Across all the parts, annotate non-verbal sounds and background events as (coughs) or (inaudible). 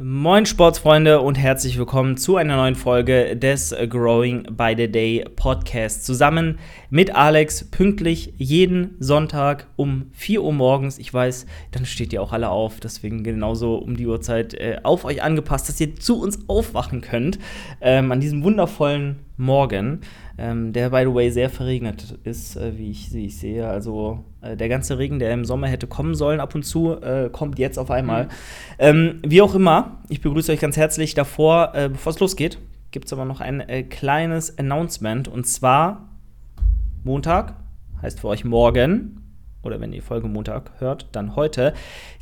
Moin Sportsfreunde und herzlich willkommen zu einer neuen Folge des Growing by the Day Podcast. Zusammen mit Alex pünktlich jeden Sonntag um 4 Uhr morgens. Ich weiß, dann steht ihr auch alle auf, deswegen genauso um die Uhrzeit äh, auf euch angepasst, dass ihr zu uns aufwachen könnt ähm, an diesem wundervollen Morgen ähm, der by the way sehr verregnet ist, äh, wie, ich, wie ich sehe. Also äh, der ganze Regen, der im Sommer hätte kommen sollen, ab und zu, äh, kommt jetzt auf einmal. Mhm. Ähm, wie auch immer, ich begrüße euch ganz herzlich. Davor, äh, bevor es losgeht, gibt es aber noch ein äh, kleines Announcement und zwar Montag, heißt für euch morgen, oder wenn ihr Folge Montag hört, dann heute,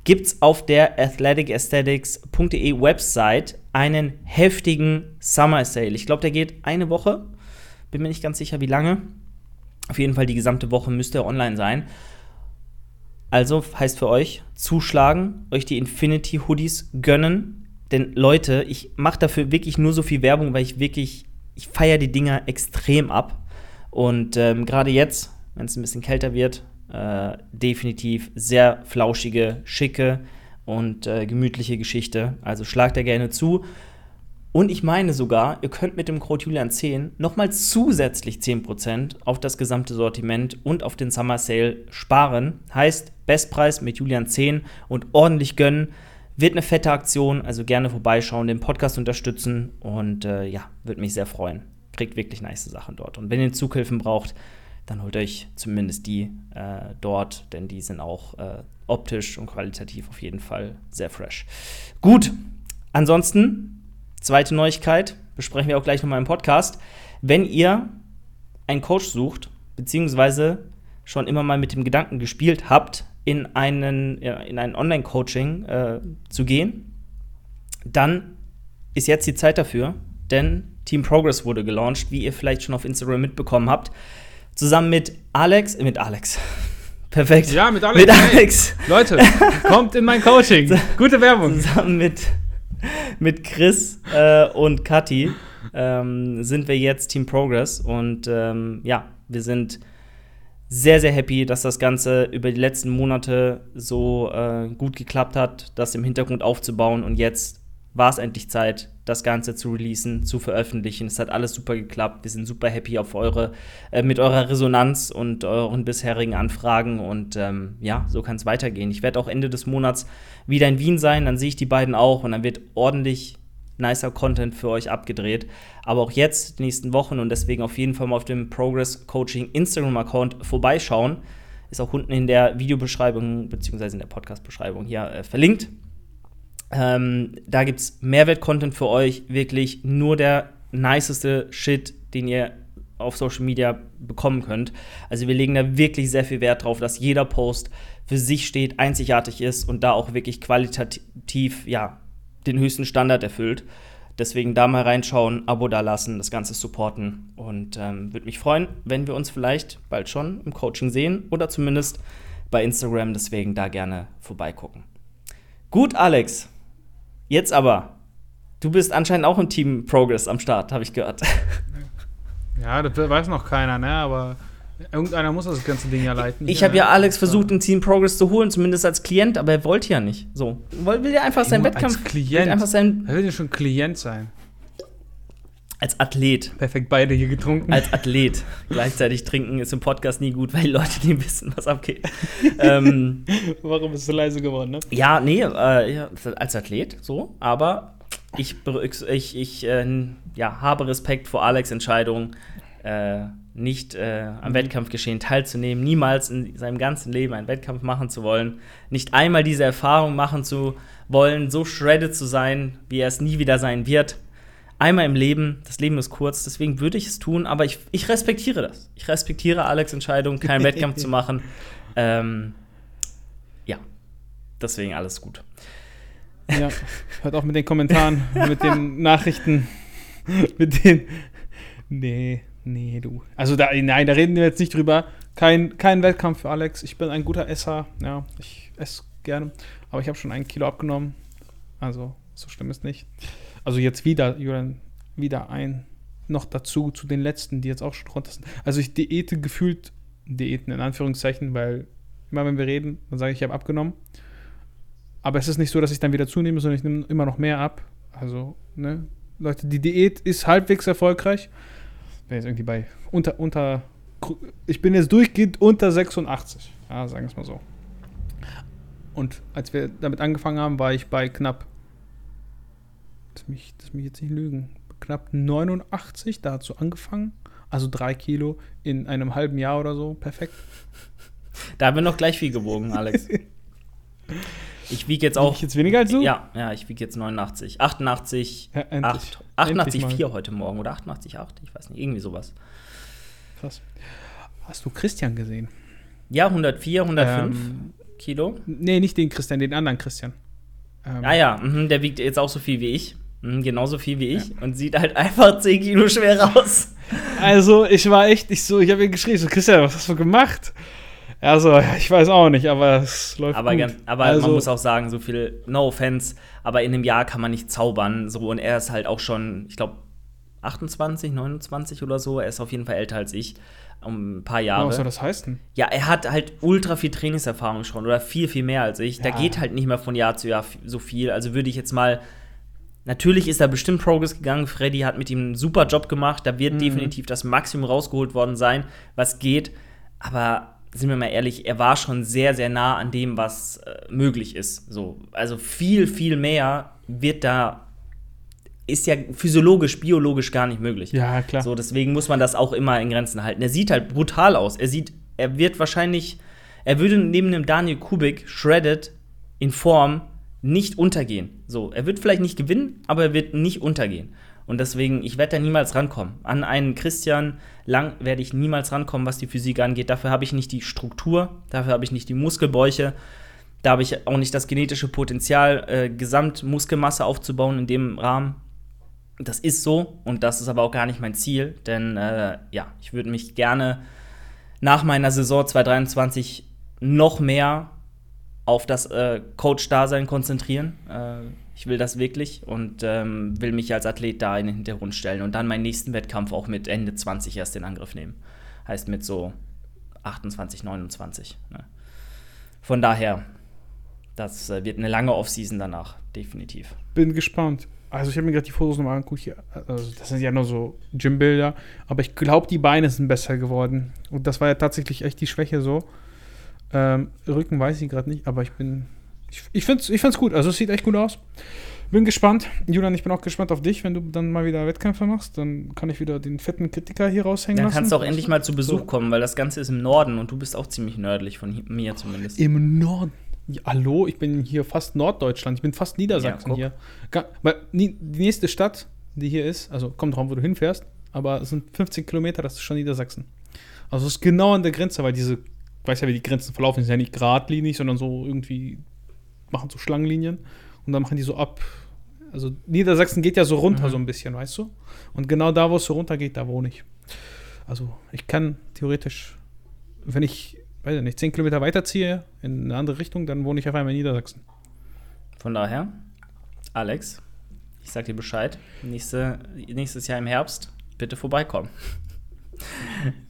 gibt es auf der athleticesthetics.de Website einen heftigen Summer Sale. Ich glaube, der geht eine Woche bin mir nicht ganz sicher, wie lange. Auf jeden Fall die gesamte Woche müsste er online sein. Also heißt für euch zuschlagen, euch die Infinity Hoodies gönnen. Denn Leute, ich mache dafür wirklich nur so viel Werbung, weil ich wirklich, ich feiere die Dinger extrem ab. Und ähm, gerade jetzt, wenn es ein bisschen kälter wird, äh, definitiv sehr flauschige, schicke und äh, gemütliche Geschichte. Also schlagt da gerne zu. Und ich meine sogar, ihr könnt mit dem Code Julian10 nochmal zusätzlich 10% auf das gesamte Sortiment und auf den Summer Sale sparen. Heißt, Bestpreis mit Julian10 und ordentlich gönnen. Wird eine fette Aktion, also gerne vorbeischauen, den Podcast unterstützen und äh, ja, würde mich sehr freuen. Kriegt wirklich nice Sachen dort. Und wenn ihr Zughilfen braucht, dann holt euch zumindest die äh, dort, denn die sind auch äh, optisch und qualitativ auf jeden Fall sehr fresh. Gut, ansonsten Zweite Neuigkeit, besprechen wir auch gleich nochmal im Podcast. Wenn ihr einen Coach sucht, beziehungsweise schon immer mal mit dem Gedanken gespielt habt, in, einen, in ein Online-Coaching äh, zu gehen, dann ist jetzt die Zeit dafür, denn Team Progress wurde gelauncht, wie ihr vielleicht schon auf Instagram mitbekommen habt, zusammen mit Alex, mit Alex. (laughs) Perfekt. Ja, mit Alex. Mit Alex. Hey, Leute, kommt in mein Coaching. (laughs) Gute Werbung. Zusammen mit mit Chris äh, und Kathi ähm, sind wir jetzt Team Progress und ähm, ja, wir sind sehr, sehr happy, dass das Ganze über die letzten Monate so äh, gut geklappt hat, das im Hintergrund aufzubauen und jetzt war es endlich Zeit, das Ganze zu releasen, zu veröffentlichen. Es hat alles super geklappt. Wir sind super happy auf eure, äh, mit eurer Resonanz und euren bisherigen Anfragen. Und ähm, ja, so kann es weitergehen. Ich werde auch Ende des Monats wieder in Wien sein. Dann sehe ich die beiden auch und dann wird ordentlich nicer Content für euch abgedreht. Aber auch jetzt, die nächsten Wochen und deswegen auf jeden Fall mal auf dem Progress Coaching Instagram-Account vorbeischauen. Ist auch unten in der Videobeschreibung bzw. in der Podcast-Beschreibung hier äh, verlinkt. Ähm, da gibt es Mehrwert-Content für euch, wirklich nur der niceste Shit, den ihr auf Social Media bekommen könnt. Also wir legen da wirklich sehr viel Wert drauf, dass jeder Post für sich steht, einzigartig ist und da auch wirklich qualitativ, ja, den höchsten Standard erfüllt. Deswegen da mal reinschauen, Abo da lassen, das Ganze supporten und ähm, würde mich freuen, wenn wir uns vielleicht bald schon im Coaching sehen oder zumindest bei Instagram. Deswegen da gerne vorbeigucken. Gut, Alex, Jetzt aber, du bist anscheinend auch im Team Progress am Start, habe ich gehört. (laughs) Ja, das weiß noch keiner, ne? Aber irgendeiner muss das ganze Ding ja leiten. Ich habe ja Alex versucht, im Team Progress zu holen, zumindest als Klient, aber er wollte ja nicht. So, will ja einfach seinen Wettkampf. Als Klient. Einfach sein er will ja schon Klient sein. Als Athlet. Perfekt, beide hier getrunken. Als Athlet. (laughs) Gleichzeitig trinken ist im Podcast nie gut, weil die Leute nie wissen, was abgeht. ähm, (laughs) Warum bist du leise geworden, ne? Ja, nee, äh, als Athlet so, aber ich, ich, ich äh, ja, habe Respekt vor Alex' Entscheidung, äh, nicht äh, am mhm. Wettkampfgeschehen teilzunehmen, niemals in seinem ganzen Leben einen Wettkampf machen zu wollen, nicht einmal diese Erfahrung machen zu wollen, so shredded zu sein, wie er es nie wieder sein wird einmal im Leben, das Leben ist kurz, deswegen würde ich es tun, aber ich, ich respektiere das. Ich respektiere Alex' Entscheidung, keinen (laughs) Wettkampf zu machen. Ähm, ja, deswegen alles gut. Ja, hört auch mit den Kommentaren, mit den (laughs) Nachrichten, mit den. Nee, nee, du. Also, da, nein, da reden wir jetzt nicht drüber. Kein, kein Wettkampf für Alex. Ich bin ein guter Esser. Ja, ich esse gerne. Aber ich habe schon ein Kilo abgenommen. Also, so schlimm ist nicht. Also jetzt wieder, Julian, wieder ein noch dazu zu den letzten, die jetzt auch schon runter sind. Also ich diete gefühlt, Diäten in Anführungszeichen, weil immer wenn wir reden, dann sage ich, ich habe abgenommen. Aber es ist nicht so, dass ich dann wieder zunehme, sondern ich nehme immer noch mehr ab. Also, ne? Leute, die Diät ist halbwegs erfolgreich. Bin jetzt irgendwie bei unter, unter, ich bin jetzt durchgehend unter 86. Ja, sagen wir es mal so. Und als wir damit angefangen haben, war ich bei knapp, das mich, das mich jetzt nicht lügen, knapp 89, da hat so angefangen. Also drei Kilo in einem halben Jahr oder so. Perfekt. Da haben wir noch gleich viel gewogen, Alex. (laughs) Ich wiege jetzt auch. Ich jetzt weniger als du? Ja, ja, ich wiege jetzt 89. 88, Ja, endlich. 8, 88 Endlich 4 heute Morgen oder 88, 8, ich weiß nicht, irgendwie sowas. Krass. Hast du Christian gesehen? Ja, 104, 105 Ähm, Kilo. Nee, nicht den Christian, den anderen Christian. Ähm, Ah ja, mhm, der wiegt jetzt auch so viel wie ich. Mhm, genauso viel wie ich und sieht halt einfach (laughs) 10 Kilo schwerer aus. Also, ich war echt nicht so, ich habe ihn geschrieben, so, Christian, was hast du gemacht? So, ja, ich weiß auch nicht, aber es läuft Aber, gut. aber also, man muss auch sagen, so viel, no offense, aber in einem Jahr kann man nicht zaubern. So, und er ist halt auch schon, ich glaube, 28, 29 oder so. Er ist auf jeden Fall älter als ich. Um ein paar Jahre. was soll das heißen? Ja, er hat halt ultra viel Trainingserfahrung schon oder viel, viel mehr als ich. Da Ja. geht halt nicht mehr von Jahr zu Jahr so viel. Also würde ich jetzt mal. Natürlich ist da bestimmt Progress gegangen. Freddy hat mit ihm einen super Job gemacht. Da wird Mhm. definitiv das Maximum rausgeholt worden sein, was geht. Aber sind wir mal ehrlich, er war schon sehr, sehr nah an dem, was äh, möglich ist. So, also viel, viel mehr wird da. Ist ja physiologisch, biologisch gar nicht möglich. Ja, klar. So, deswegen muss man das auch immer in Grenzen halten. Er sieht halt brutal aus. Er sieht, er wird wahrscheinlich, er würde neben dem Daniel Kubik shredded in Form nicht untergehen. So, er wird vielleicht nicht gewinnen, aber er wird nicht untergehen. Und deswegen, ich werde da niemals rankommen. An einen Christian Lang werde ich niemals rankommen, was die Physik angeht. Dafür habe ich nicht die Struktur, dafür habe ich nicht die Muskelbäuche, da habe ich auch nicht das genetische Potenzial, äh, Gesamtmuskelmasse aufzubauen in dem Rahmen. Das ist so und das ist aber auch gar nicht mein Ziel, denn äh, ja, ich würde mich gerne nach meiner Saison 2023 noch mehr auf das äh, Coach-Dasein konzentrieren. Äh, ich will das wirklich und ähm, will mich als Athlet da in den Hintergrund stellen und dann meinen nächsten Wettkampf auch mit Ende 20 erst in Angriff nehmen. Heißt mit so 28, 29. Ne? Von daher, das äh, wird eine lange Offseason danach, definitiv. Bin gespannt. Also ich habe mir gerade die Fotos nochmal angeguckt hier. Also das sind ja nur so Gymbilder. Aber ich glaube, die Beine sind besser geworden. Und das war ja tatsächlich echt die Schwäche so. Ähm, Rücken weiß ich gerade nicht, aber ich bin. Ich, ich finde es ich find's gut. Also es sieht echt gut aus. Bin gespannt. Julian, ich bin auch gespannt auf dich, wenn du dann mal wieder Wettkämpfe machst. Dann kann ich wieder den fetten Kritiker hier raushängen Dann lassen. kannst du auch endlich mal zu Besuch So. kommen, weil das Ganze ist im Norden und du bist auch ziemlich nördlich von hi- mir zumindest. Im Norden. Ja, hallo, ich bin hier fast Norddeutschland. Ich bin fast Niedersachsen Ja, hier. Ga- weil die nächste Stadt, die hier ist, also kommt drauf, wo du hinfährst, aber es sind 15 Kilometer, das ist schon Niedersachsen. Also es ist genau an der Grenze, weil diese, weiß ja, wie die Grenzen verlaufen, die sind ja nicht geradlinig, sondern so irgendwie machen so Schlangenlinien und dann machen die so ab. Also Niedersachsen geht ja so runter Mhm. so ein bisschen, weißt du? Und genau da, wo es so runter geht, da wohne ich. Also ich kann theoretisch, wenn ich, weiß ich nicht, 10 Kilometer weiterziehe in eine andere Richtung, dann wohne ich auf einmal in Niedersachsen. Von daher, Alex, ich sag dir Bescheid. Nächste, nächstes Jahr im Herbst, bitte vorbeikommen.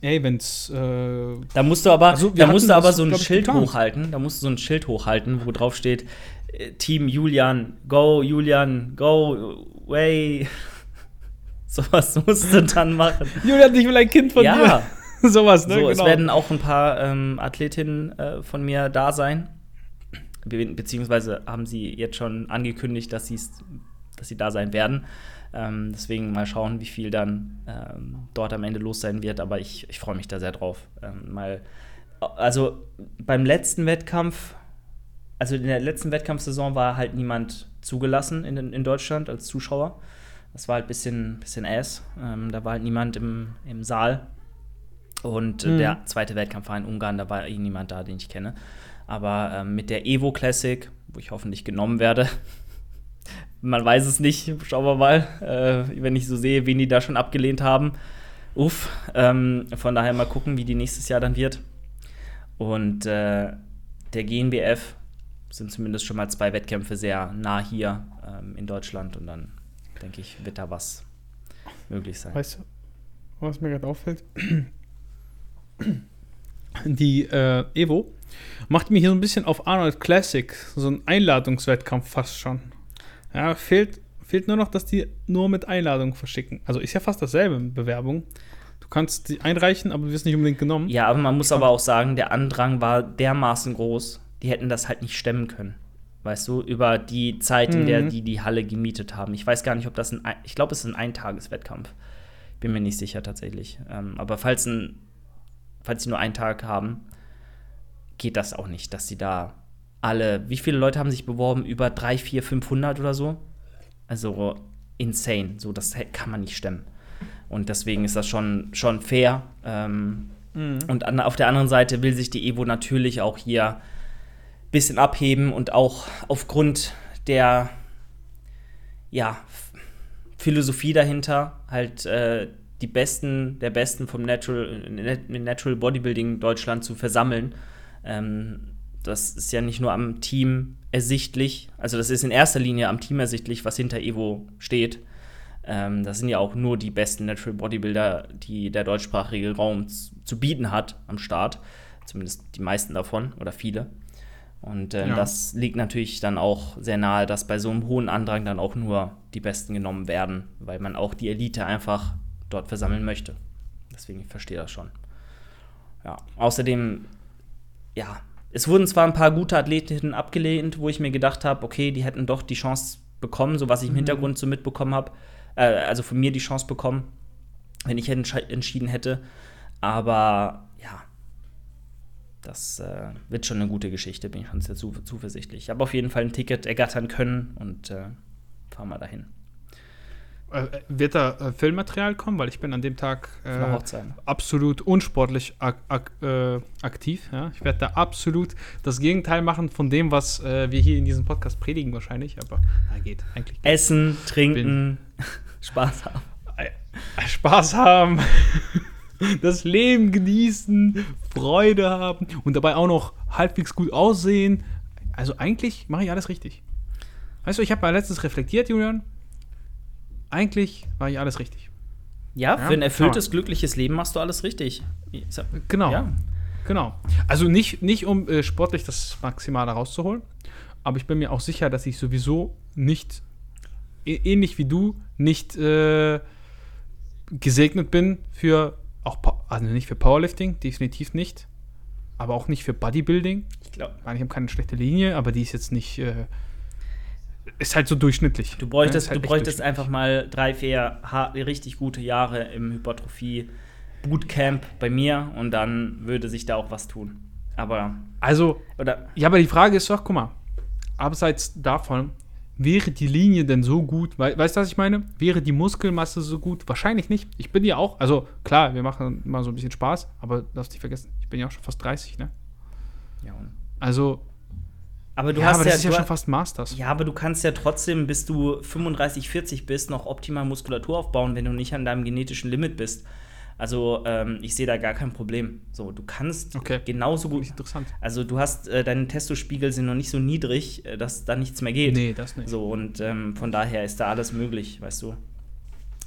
Ey, wenn's, äh, Da musst du aber, Also, da musst du aber so ein Schild hochhalten. Da musst du so ein Schild hochhalten, wo drauf steht: äh, Team Julian, go, Julian, go, way. (laughs) Sowas musst du dann machen. Julian, ich will ein Kind von ja, dir. (laughs) Sowas, ne? so, es genau. werden auch ein paar ähm, Athletinnen äh, von mir da sein. Be beziehungsweise haben sie jetzt schon angekündigt, dass, dass sie da sein werden. Ähm, deswegen mal schauen, wie viel dann ähm, dort am Ende los sein wird. Aber ich, ich freue mich da sehr drauf. Ähm, mal, also beim letzten Wettkampf, also in der letzten Wettkampfsaison war halt niemand zugelassen in, in Deutschland als Zuschauer. Das war halt ein bisschen, bisschen ass. Ähm, da war halt niemand im, im Saal. Und äh, Mhm. der zweite Wettkampf war in Ungarn, da war eh niemand da, den ich kenne. Aber ähm, mit der Evo Classic, wo ich hoffentlich genommen werde, (laughs) man weiß es nicht, schauen wir mal, äh, wenn ich so sehe, wen die da schon abgelehnt haben. Uff, ähm, von daher mal gucken, wie die nächstes Jahr dann wird. Und äh, der GNBF sind zumindest schon mal zwei Wettkämpfe sehr nah hier ähm, in Deutschland und dann denke ich, wird da was möglich sein. Weißt du, was mir gerade auffällt? (clears throat) die äh, Evo, macht mich hier so ein bisschen auf Arnold Classic, so ein Einladungswettkampf fast schon. Ja, fehlt, fehlt nur noch, dass die nur mit Einladung verschicken. Also ist ja fast dasselbe Bewerbung. Du kannst die einreichen, aber du wirst nicht unbedingt genommen. Ja, aber man muss aber auch sagen, der Andrang war dermaßen groß, die hätten das halt nicht stemmen können. Weißt du, über die Zeit, in der Mhm. die die Halle gemietet haben. Ich weiß gar nicht, ob das ein, Ein- ich glaube, es ist ein Eintageswettkampf. Bin mir nicht sicher tatsächlich. Ähm, aber falls, ein, falls sie nur einen Tag haben, geht das auch nicht, dass sie da alle, wie viele Leute haben sich beworben? Über 3, 4, 500 oder so? Also insane. So, das kann man nicht stemmen. Und deswegen ist das schon, schon fair. Ähm, und an, auf der anderen Seite will sich die Evo natürlich auch hier ein bisschen abheben und auch aufgrund der ja, Philosophie dahinter halt äh, die Besten der Besten vom Natural, Nat- Natural Bodybuilding Deutschland zu versammeln. Ähm, das ist ja nicht nur am Team ersichtlich, also das ist in erster Linie am Team ersichtlich, was hinter Evo steht. Ähm, das sind ja auch nur die besten Natural Bodybuilder, die der deutschsprachige Raum zu bieten hat am Start. Zumindest die meisten davon oder viele. Und ähm, Ja. das liegt natürlich dann auch sehr nahe, dass bei so einem hohen Andrang dann auch nur die Besten genommen werden, weil man auch die Elite einfach dort versammeln möchte. Deswegen ich verstehe das schon. Ja, außerdem, ja, es wurden zwar ein paar gute Athletinnen abgelehnt, wo ich mir gedacht habe, okay, die hätten doch die Chance bekommen, so was ich im Hintergrund so mitbekommen habe, äh, also von mir die Chance bekommen, wenn ich entsch entschieden hätte. Aber ja, das äh, wird schon eine gute Geschichte, bin ich schon sehr zu zuversichtlich. Ich habe auf jeden Fall ein Ticket ergattern können und äh, fahren wir dahin. Äh, wird da äh, Filmmaterial kommen? Weil ich bin an dem Tag äh, Hochzeit. absolut unsportlich ak ak äh, aktiv. Ja? Ich werde da absolut das Gegenteil machen von dem, was äh, wir hier in diesem Podcast predigen wahrscheinlich. Aber na, geht eigentlich. Essen, trinken, (laughs) Spaß haben. Äh, Spaß haben, (laughs) das Leben genießen, Freude haben und dabei auch noch halbwegs gut aussehen. Also eigentlich mache ich alles richtig. Weißt du, ich habe mal letztens reflektiert, Julian. Eigentlich war ich alles richtig. Ja, Ja, für ein erfülltes, glückliches Leben machst du alles richtig. Ich sag- Genau. Ja. Genau. Also nicht, nicht um äh, sportlich das Maximale rauszuholen, aber ich bin mir auch sicher, dass ich sowieso nicht, ähnlich wie du, nicht äh, gesegnet bin für, auch, also nicht für Powerlifting, definitiv nicht, aber auch nicht für Bodybuilding. Ich glaube, Ich meine, ich habe keine schlechte Linie, aber die ist jetzt nicht, äh, ist halt so durchschnittlich. du bräuchtest, ist halt du bräuchtest einfach mal drei, vier richtig gute Jahre im Hypertrophie Bootcamp bei mir und dann würde sich da auch was tun. Aber, Also, oder, Ja, aber die Frage ist doch, guck mal, abseits davon, wäre die Linie denn so gut? Wei- weißt du, was ich meine? Wäre die Muskelmasse so gut? Wahrscheinlich nicht. Ich bin ja auch, also klar, wir machen mal so ein bisschen Spaß, aber darfst nicht vergessen, ich bin ja auch schon fast 30, ne? ja. Also, Aber du ja, hast aber ja, das ist ja schon fast Masters. Ja, aber du kannst ja trotzdem, bis du 35, 40 bist, noch optimal Muskulatur aufbauen, wenn du nicht an deinem genetischen Limit bist. Also ähm, ich sehe da gar kein Problem. So, du kannst Okay. genauso gut. interessant. Also du hast, äh, deine Testospiegel sind noch nicht so niedrig, äh, dass da nichts mehr geht. Nee, das nicht. So, und ähm, von daher ist da alles möglich, weißt du.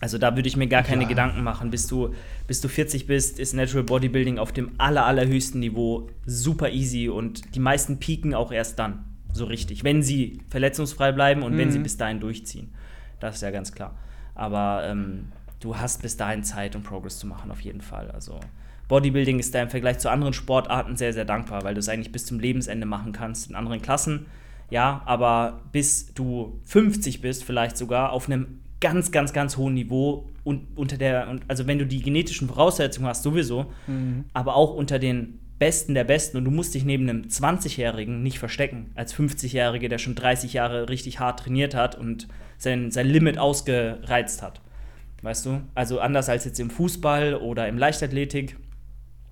Also da würde ich mir gar keine Ja. Gedanken machen. Bis du, bis du 40 bist, ist Natural Bodybuilding auf dem aller, allerhöchsten Niveau super easy und die meisten pieken auch erst dann, so richtig. Wenn sie verletzungsfrei bleiben und wenn Mhm. sie bis dahin durchziehen. Das ist ja ganz klar. Aber ähm, du hast bis dahin Zeit, um Progress zu machen, auf jeden Fall. Also Bodybuilding ist da im Vergleich zu anderen Sportarten sehr, sehr dankbar, weil du es eigentlich bis zum Lebensende machen kannst in anderen Klassen. Ja, aber bis du 50 bist, vielleicht sogar auf einem ganz, ganz, ganz hohen Niveau und unter der, und also wenn du die genetischen Voraussetzungen hast, sowieso, Mhm. aber auch unter den Besten der Besten und du musst dich neben einem 20-Jährigen nicht verstecken, als 50-Jährige, der schon 30 Jahre richtig hart trainiert hat und sein, sein Limit ausgereizt hat. Weißt du? Also anders als jetzt im Fußball oder im Leichtathletik,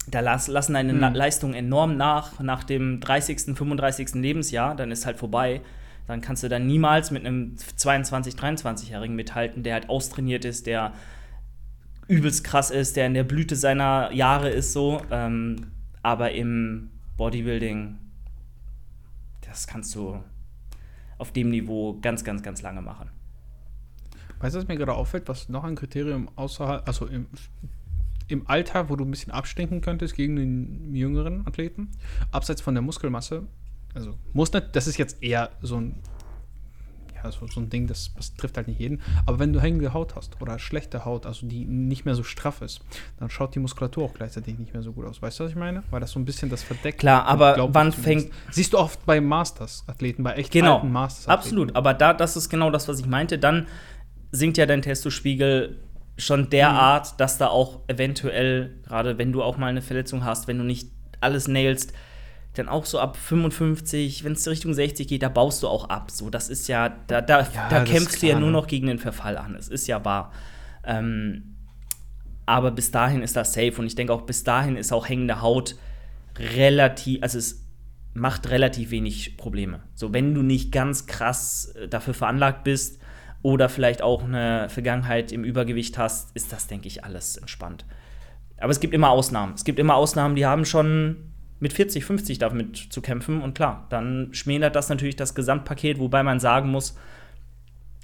da las, lassen deine Mhm. Leistungen enorm nach, nach dem 30., 35. Lebensjahr, dann ist halt vorbei. Dann kannst du dann niemals mit einem 22-, 23-Jährigen mithalten, der halt austrainiert ist, der übelst krass ist, der in der Blüte seiner Jahre ist, so. Ähm, aber im Bodybuilding, das kannst du auf dem Niveau ganz, ganz, ganz lange machen. Weißt du, was mir gerade auffällt, was noch ein Kriterium außerhalb, also im, im Alter, wo du ein bisschen abstinken könntest gegen den jüngeren Athleten, abseits von der Muskelmasse, also muss nicht, das ist jetzt eher so ein ja, so, so ein Ding, das, das, trifft halt nicht jeden. Aber wenn du hängende Haut hast oder schlechte Haut, also die nicht mehr so straff ist, dann schaut die Muskulatur auch gleichzeitig nicht mehr so gut aus. Weißt du, was ich meine? Weil das so ein bisschen das verdeckt. Klar, aber wann fängt. Siehst du oft bei Masters-Athleten, bei echt genau, alten Masters-Athleten. Absolut, aber da, das ist genau das, was ich meinte. Dann sinkt ja dein Testospiegel schon derart, mhm. dass da auch eventuell, gerade wenn du auch mal eine Verletzung hast, wenn du nicht alles nailst, dann auch so ab 55, wenn es Richtung 60 geht, da baust du auch ab. So, das ist ja, da, da, ja, da kämpfst du ja nur ne? noch gegen den Verfall an. Es ist ja wahr. Ähm, aber bis dahin ist das safe und ich denke auch bis dahin ist auch hängende Haut relativ, also es macht relativ wenig Probleme. So, wenn du nicht ganz krass äh, dafür veranlagt bist oder vielleicht auch eine Vergangenheit im Übergewicht hast, ist das, denke ich, alles entspannt. Aber es gibt immer Ausnahmen. Es gibt immer Ausnahmen, die haben schon mit 40, 50 damit zu kämpfen. Und klar, dann schmälert das natürlich das Gesamtpaket, wobei man sagen muss,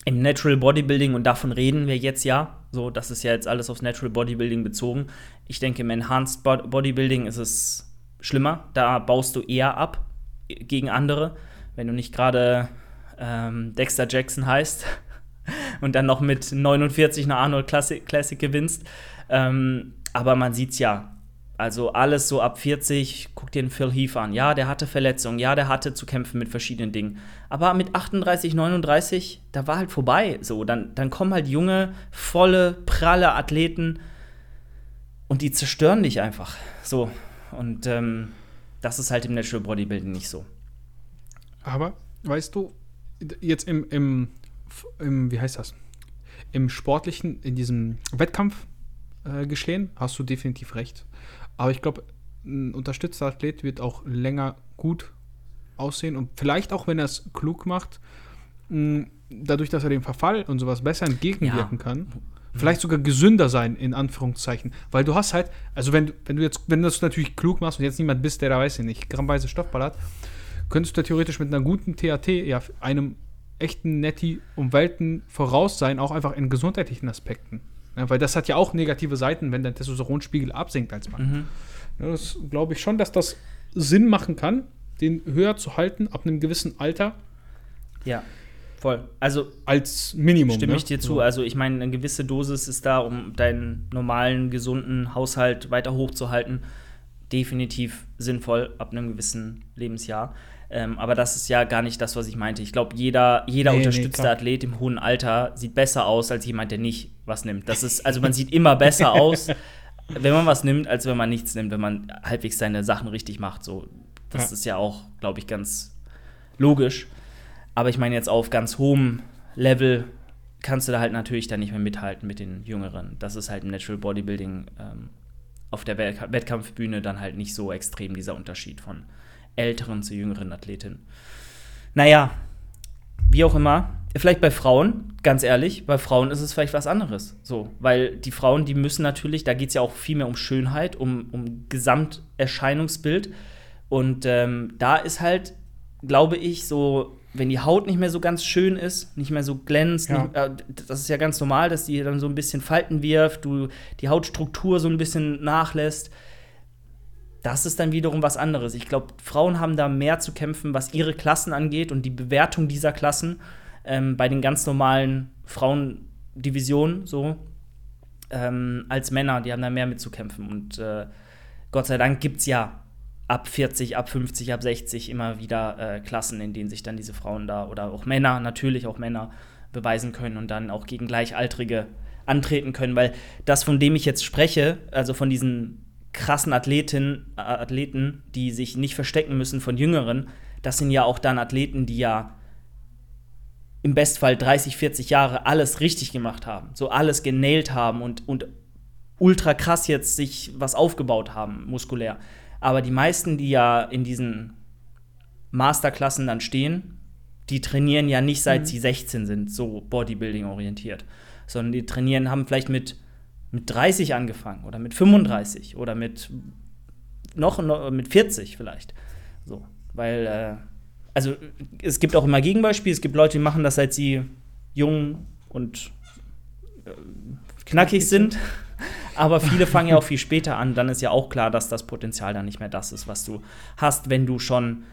im Natural Bodybuilding, und davon reden wir jetzt ja, so, das ist ja jetzt alles aufs Natural Bodybuilding bezogen. Ich denke, im Enhanced Bodybuilding ist es schlimmer. Da baust du eher ab gegen andere. Wenn du nicht gerade ähm, Dexter Jackson heißt (laughs) und dann noch mit 49 eine Arnold Classic, Classic gewinnst. Ähm, aber man sieht es ja, also alles so ab 40, guck dir den Phil Heath an. Ja, der hatte Verletzungen, ja, der hatte zu kämpfen mit verschiedenen Dingen. Aber mit 38, 39, da war halt vorbei. So, dann, dann kommen halt junge, volle, pralle Athleten und die zerstören dich einfach. So. Und ähm, das ist halt im Natural Bodybuilding nicht so. Aber, weißt du, jetzt im, im, im wie heißt das? Im sportlichen, in diesem Wettkampf äh, geschehen, hast du definitiv recht. Aber ich glaube, ein unterstützter Athlet wird auch länger gut aussehen und vielleicht auch, wenn er es klug macht, mh, dadurch, dass er dem Verfall und sowas besser entgegenwirken ja. kann, vielleicht sogar gesünder sein, in Anführungszeichen. Weil du hast halt, also wenn, wenn du jetzt, wenn du das natürlich klug machst und jetzt niemand bist, der da weiß ich nicht, grammweise Stoffball hat, könntest du theoretisch mit einer guten TAT ja einem echten Netti um Welten voraus sein, auch einfach in gesundheitlichen Aspekten. Ja, weil das hat ja auch negative Seiten, wenn dein Testosteronspiegel absinkt als Mann. Mhm. Ja, das glaube ich schon, dass das Sinn machen kann, den höher zu halten ab einem gewissen Alter. Ja, voll. Also als Minimum. Stimme ich ne? dir zu. Also ich meine, eine gewisse Dosis ist da, um deinen normalen, gesunden Haushalt weiter hochzuhalten. Definitiv sinnvoll ab einem gewissen Lebensjahr. Ähm, aber das ist ja gar nicht das, was ich meinte. Ich glaube, jeder, jeder nee, unterstützte nee, Athlet im hohen Alter sieht besser aus als jemand, der nicht was nimmt. Das ist, also man sieht immer besser (laughs) aus, wenn man was nimmt, als wenn man nichts nimmt, wenn man halbwegs seine Sachen richtig macht. So, das ja. ist ja auch, glaube ich, ganz logisch. Aber ich meine jetzt auf ganz hohem Level kannst du da halt natürlich dann nicht mehr mithalten mit den Jüngeren. Das ist halt im Natural Bodybuilding ähm, auf der Wettkampfbühne dann halt nicht so extrem dieser Unterschied von älteren zu jüngeren Athletinnen. Naja, wie auch immer, vielleicht bei Frauen, ganz ehrlich, bei Frauen ist es vielleicht was anderes. So, weil die Frauen, die müssen natürlich, da geht es ja auch viel mehr um Schönheit, um, um Gesamterscheinungsbild. Und ähm, da ist halt, glaube ich, so, wenn die Haut nicht mehr so ganz schön ist, nicht mehr so glänzt, ja. nicht, äh, das ist ja ganz normal, dass die dann so ein bisschen Falten wirft, du die Hautstruktur so ein bisschen nachlässt das ist dann wiederum was anderes. Ich glaube, Frauen haben da mehr zu kämpfen, was ihre Klassen angeht und die Bewertung dieser Klassen ähm, bei den ganz normalen Frauendivisionen so ähm, als Männer. Die haben da mehr mitzukämpfen. Und äh, Gott sei Dank gibt es ja ab 40, ab 50, ab 60 immer wieder äh, Klassen, in denen sich dann diese Frauen da oder auch Männer, natürlich auch Männer, beweisen können und dann auch gegen Gleichaltrige antreten können. Weil das, von dem ich jetzt spreche, also von diesen krassen Athletinnen, äh, Athleten, die sich nicht verstecken müssen von Jüngeren, das sind ja auch dann Athleten, die ja im Bestfall 30, 40 Jahre alles richtig gemacht haben, so alles genailt haben und, und ultra krass jetzt sich was aufgebaut haben, muskulär. Aber die meisten, die ja in diesen Masterklassen dann stehen, die trainieren ja nicht seit mhm. sie 16 sind, so Bodybuilding orientiert, sondern die trainieren, haben vielleicht mit mit 30 angefangen oder mit 35 oder mit noch, noch mit 40 vielleicht. So, weil äh, also es gibt auch immer Gegenbeispiele. Es gibt Leute, die machen das, seit sie jung und äh, knackig sind. (laughs) Aber viele fangen ja auch viel später an. Dann ist ja auch klar, dass das Potenzial dann nicht mehr das ist, was du hast, wenn du schon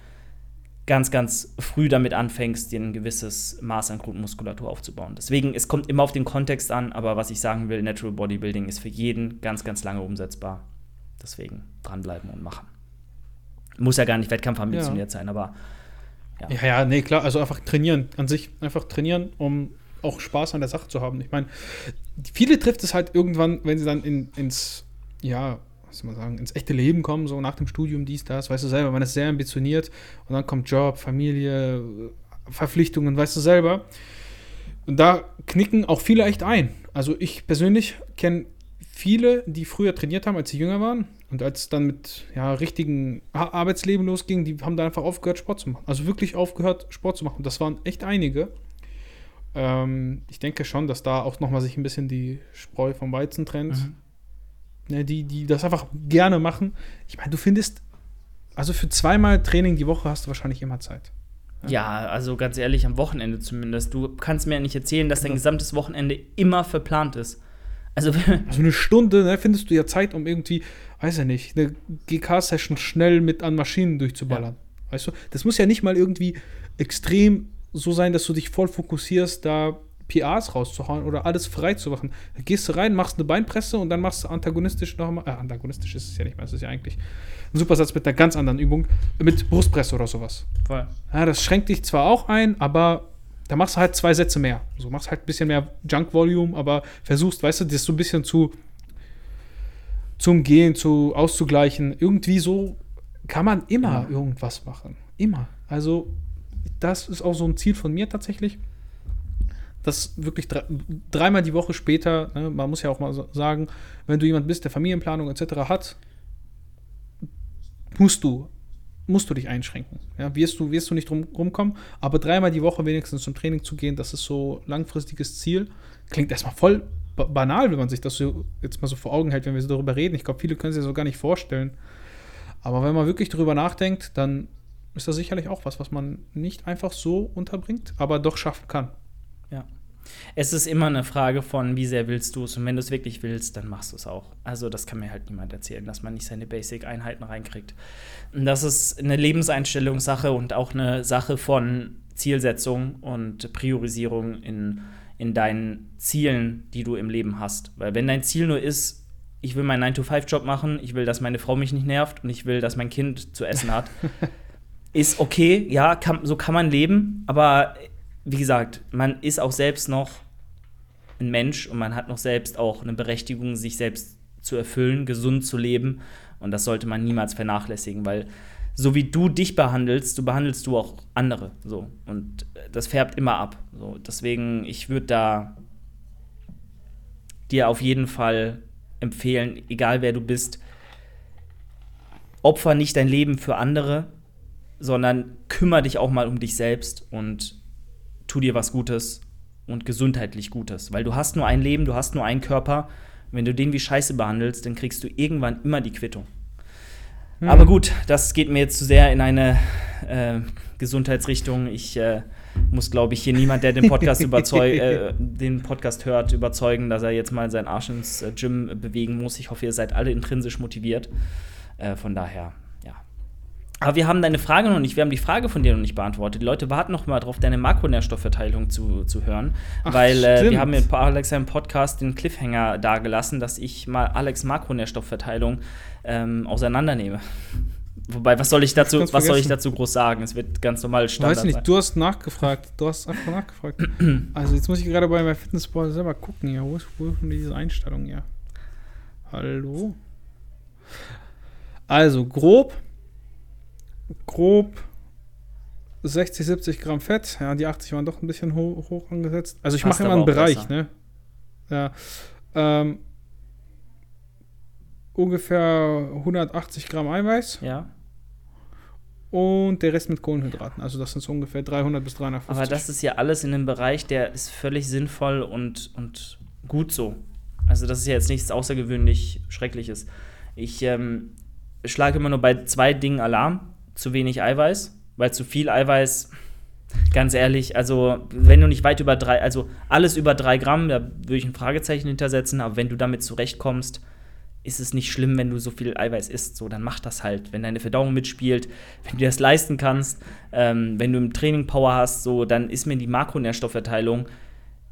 ganz, ganz früh damit anfängst, dir ein gewisses Maß an Grundmuskulatur aufzubauen. Deswegen, es kommt immer auf den Kontext an, aber was ich sagen will, Natural Bodybuilding ist für jeden ganz, ganz lange umsetzbar. Deswegen dranbleiben und machen. Muss ja gar nicht wettkampfambitioniert ja. sein, aber ja. ja, ja, nee, klar, also einfach trainieren an sich, einfach trainieren, um auch Spaß an der Sache zu haben. Ich meine, viele trifft es halt irgendwann, wenn sie dann in, ins, ja, was soll man sagen, ins echte Leben kommen, so nach dem Studium, dies, das, weißt du selber, man ist sehr ambitioniert und dann kommt Job, Familie, Verpflichtungen, weißt du selber. Und da knicken auch viele echt ein. Also ich persönlich kenne viele, die früher trainiert haben, als sie jünger waren. Und als es dann mit ja, richtigen Arbeitsleben losging, die haben dann einfach aufgehört, Sport zu machen. Also wirklich aufgehört, Sport zu machen. Das waren echt einige. Ähm, ich denke schon, dass da auch nochmal sich ein bisschen die Spreu vom Weizen trennt. Mhm ne, die, die das einfach gerne machen. Ich meine, du findest, also für zweimal Training die Woche hast du wahrscheinlich immer Zeit. Ja. ja, also ganz ehrlich, am Wochenende zumindest. Du kannst mir ja nicht erzählen, dass dein gesamtes Wochenende immer verplant ist. Also, (laughs) also eine Stunde, ne, findest du ja Zeit, um irgendwie, weiß ich nicht, eine GK-Session schnell mit an Maschinen durchzuballern. Ja. Weißt du? Das muss ja nicht mal irgendwie extrem so sein, dass du dich voll fokussierst, da PAs rauszuhauen oder alles frei zu machen. Da gehst du rein, machst eine Beinpresse und dann machst du antagonistisch nochmal. Äh, antagonistisch ist es ja nicht mehr, das ist ja eigentlich ein Supersatz mit einer ganz anderen Übung, mit Brustpresse oder sowas. Voll. Ja, das schränkt dich zwar auch ein, aber da machst du halt zwei Sätze mehr. So also machst halt ein bisschen mehr Junk-Volume, aber versuchst, weißt du, das so ein bisschen zu zum Gehen, zu auszugleichen. Irgendwie so kann man immer ja. irgendwas machen. Immer. Also, das ist auch so ein Ziel von mir tatsächlich dass wirklich drei, dreimal die Woche später, ne, man muss ja auch mal sagen, wenn du jemand bist, der Familienplanung etc. hat, musst du, musst du dich einschränken. Ja, wirst du, wirst du nicht drum rumkommen, aber dreimal die Woche wenigstens zum Training zu gehen, das ist so langfristiges Ziel. Klingt erstmal voll banal, wenn man sich das so jetzt mal so vor Augen hält, wenn wir so darüber reden. Ich glaube, viele können sich das so gar nicht vorstellen. Aber wenn man wirklich darüber nachdenkt, dann ist das sicherlich auch was, was man nicht einfach so unterbringt, aber doch schaffen kann. Ja. Es ist immer eine Frage von, wie sehr willst du es. Und wenn du es wirklich willst, dann machst du es auch. Also, das kann mir halt niemand erzählen, dass man nicht seine Basic-Einheiten reinkriegt. Und das ist eine Lebenseinstellungssache und auch eine Sache von Zielsetzung und Priorisierung in, in deinen Zielen, die du im Leben hast. Weil, wenn dein Ziel nur ist, ich will meinen 9-to-5-Job machen, ich will, dass meine Frau mich nicht nervt und ich will, dass mein Kind zu essen hat, (laughs) ist okay, ja, kann, so kann man leben, aber wie gesagt, man ist auch selbst noch ein Mensch und man hat noch selbst auch eine Berechtigung, sich selbst zu erfüllen, gesund zu leben. Und das sollte man niemals vernachlässigen, weil so wie du dich behandelst, so behandelst du auch andere. So. Und das färbt immer ab. So. Deswegen, ich würde da dir auf jeden Fall empfehlen, egal wer du bist, opfer nicht dein Leben für andere, sondern kümmere dich auch mal um dich selbst und tu dir was Gutes und gesundheitlich Gutes. Weil du hast nur ein Leben, du hast nur einen Körper. Wenn du den wie Scheiße behandelst, dann kriegst du irgendwann immer die Quittung. Mhm. Aber gut, das geht mir jetzt zu sehr in eine äh, Gesundheitsrichtung. Ich äh, muss, glaube ich, hier niemand, der den Podcast (laughs) äh, den Podcast hört, überzeugen, dass er jetzt mal seinen Arsch ins äh, Gym bewegen muss. Ich hoffe, ihr seid alle intrinsisch motiviert. Äh, von daher aber wir haben deine Frage noch nicht, wir haben die Frage von dir noch nicht beantwortet. Die Leute warten noch mal drauf, deine Makronährstoffverteilung zu, zu hören. Ach, weil äh, wir haben mit Alex im Podcast den Cliffhanger dagelassen, dass ich mal Alex Makronährstoffverteilung ähm, auseinandernehme. (laughs) Wobei, was soll ich dazu, was soll ich dazu groß sagen? Es wird ganz normal Standard Weiß nicht, sein. du hast nachgefragt. Du hast einfach nachgefragt. (clears throat) also jetzt muss ich gerade bei meinem Fitnessball selber gucken hier. Wo ist, wo ist diese Einstellung hier? Hallo? Also grob grob 60, 70 Gramm Fett. Ja, die 80 waren doch ein bisschen hoch, hoch angesetzt. Also ich mache immer einen Bereich, besser. ne? Ja. Ähm, ungefähr 180 Gramm Eiweiß. Ja. Und der Rest mit Kohlenhydraten. Also das sind so ungefähr 300 bis 350. Aber das ist ja alles in einem Bereich, der ist völlig sinnvoll und, und gut so. Also das ist ja jetzt nichts außergewöhnlich Schreckliches. Ich ähm, schlage immer nur bei zwei Dingen Alarm zu wenig Eiweiß, weil zu viel Eiweiß, ganz ehrlich, also wenn du nicht weit über drei, also alles über drei Gramm, da würde ich ein Fragezeichen hintersetzen, aber wenn du damit zurechtkommst, ist es nicht schlimm, wenn du so viel Eiweiß isst. So, dann mach das halt. Wenn deine Verdauung mitspielt, wenn du das leisten kannst, ähm, wenn du im Training Power hast, so, dann ist mir die Makronährstoffverteilung,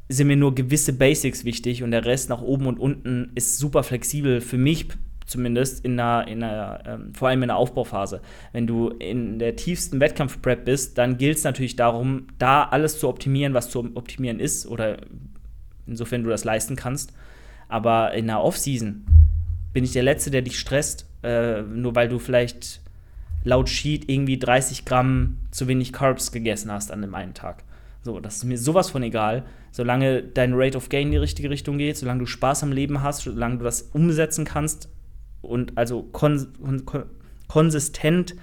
sind mir nur gewisse Basics wichtig und der Rest nach oben und unten ist super flexibel für mich zumindest in einer, in einer ähm, vor allem in der Aufbauphase. Wenn du in der tiefsten Wettkampf-Prep bist, dann gilt es natürlich darum, da alles zu optimieren, was zu optimieren ist oder insofern du das leisten kannst. Aber in der Off-Season bin ich der Letzte, der dich stresst, äh, nur weil du vielleicht laut Sheet irgendwie 30 Gramm zu wenig Carbs gegessen hast an dem einen Tag. So, das ist mir sowas von egal. Solange dein Rate of Gain in die richtige Richtung geht, solange du Spaß am Leben hast, solange du das umsetzen kannst und also kon kon konsistent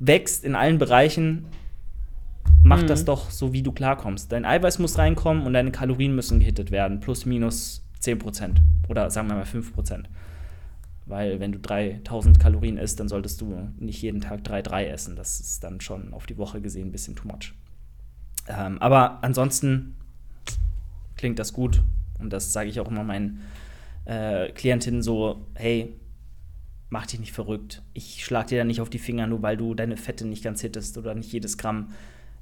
wächst in allen Bereichen, mach mhm. das doch so, wie du klarkommst. Dein Eiweiß muss reinkommen und deine Kalorien müssen gehittet werden. Plus, minus 10% oder sagen wir mal 5%. Weil wenn du 3000 Kalorien isst, dann solltest du nicht jeden Tag 3,3 essen. Das ist dann schon auf die Woche gesehen ein bisschen too much. Ähm, aber ansonsten klingt das gut. Und das sage ich auch immer meinen äh, Klientinnen so, hey, mach dich nicht verrückt. Ich schlag dir da nicht auf die Finger, nur weil du deine Fette nicht ganz hittest oder nicht jedes Gramm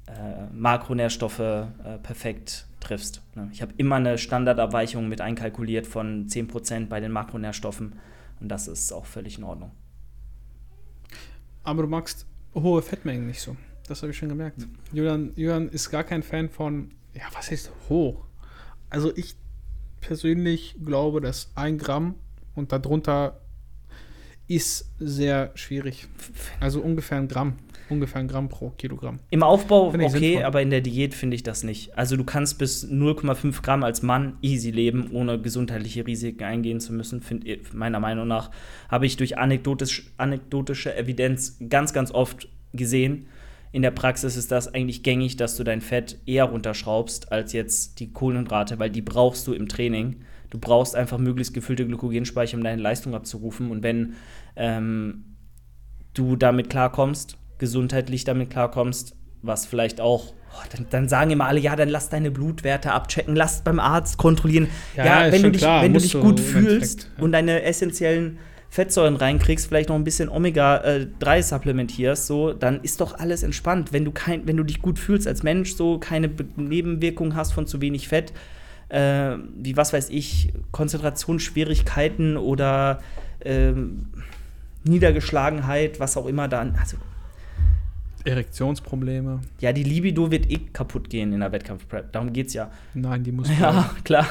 äh, Makronährstoffe äh, perfekt triffst. Ne? Ich habe immer eine Standardabweichung mit einkalkuliert von 10% bei den Makronährstoffen und das ist auch völlig in Ordnung. Aber du magst hohe Fettmengen nicht so. Das habe ich schon gemerkt. Julian, Julian ist gar kein Fan von, ja, was heißt hoch? Also ich persönlich glaube, dass ein Gramm und darunter ist sehr schwierig. Also ungefähr ein Gramm ungefähr ein Gramm pro Kilogramm. Im Aufbau okay, sinnvoll. aber in der Diät finde ich das nicht. Also du kannst bis 0,5 Gramm als Mann easy leben, ohne gesundheitliche Risiken eingehen zu müssen, finde meiner Meinung nach. Habe ich durch anekdotisch, anekdotische Evidenz ganz, ganz oft gesehen. In der Praxis ist das eigentlich gängig, dass du dein Fett eher runterschraubst als jetzt die Kohlenhydrate, weil die brauchst du im Training. Du brauchst einfach möglichst gefüllte Glykogenspeicher, um deine Leistung abzurufen. Und wenn ähm, du damit klarkommst, gesundheitlich damit klarkommst, was vielleicht auch, oh, dann, dann, sagen immer alle, ja, dann lass deine Blutwerte abchecken, lass beim Arzt kontrollieren. Ja, ja wenn, du dich, klar, wenn du dich gut fühlst ja. und deine essentiellen Fettsäuren reinkriegst, vielleicht noch ein bisschen Omega-3 äh, supplementierst, so, dann ist doch alles entspannt. Wenn du, kein, wenn du dich gut fühlst als Mensch, so keine Nebenwirkungen hast von zu wenig Fett, äh, wie was weiß ich, Konzentrationsschwierigkeiten oder äh, Niedergeschlagenheit, was auch immer dann. Also Erektionsprobleme. Ja, die Libido wird eh kaputt gehen in der Wettkampfprep. Darum geht's ja. Nein, die muss. Ja, klar.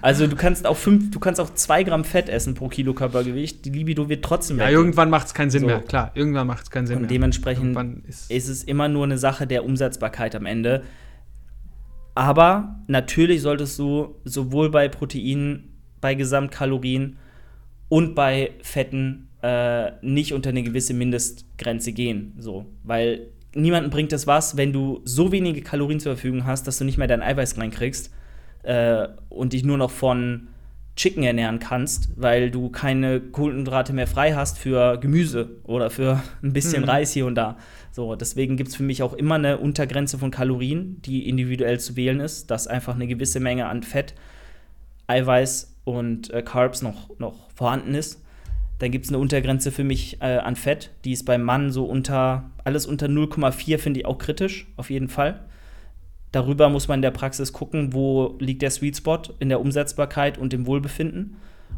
Also du kannst auch fünf, du kannst auch zwei Gramm Fett essen pro Kilo Körpergewicht. Die Libido wird trotzdem. Ja, weggehen. irgendwann macht es keinen Sinn so. mehr. Klar, irgendwann macht es keinen Sinn Und mehr. dementsprechend ist, ist es immer nur eine Sache der Umsetzbarkeit am Ende. Aber natürlich solltest du sowohl bei Proteinen, bei Gesamtkalorien und bei Fetten äh, nicht unter eine gewisse Mindestgrenze gehen. So. Weil niemandem bringt es was, wenn du so wenige Kalorien zur Verfügung hast, dass du nicht mehr dein Eiweiß reinkriegst äh, und dich nur noch von Chicken ernähren kannst, weil du keine Kohlenhydrate mehr frei hast für Gemüse oder für (laughs) ein bisschen mhm. Reis hier und da. So, deswegen gibt es für mich auch immer eine Untergrenze von Kalorien, die individuell zu wählen ist, dass einfach eine gewisse Menge an Fett, Eiweiß und äh, Carbs noch, noch vorhanden ist. Dann gibt es eine Untergrenze für mich äh, an Fett. Die ist beim Mann so unter, alles unter 0,4 finde ich auch kritisch, auf jeden Fall. Darüber muss man in der Praxis gucken, wo liegt der Sweet Spot in der Umsetzbarkeit und im Wohlbefinden.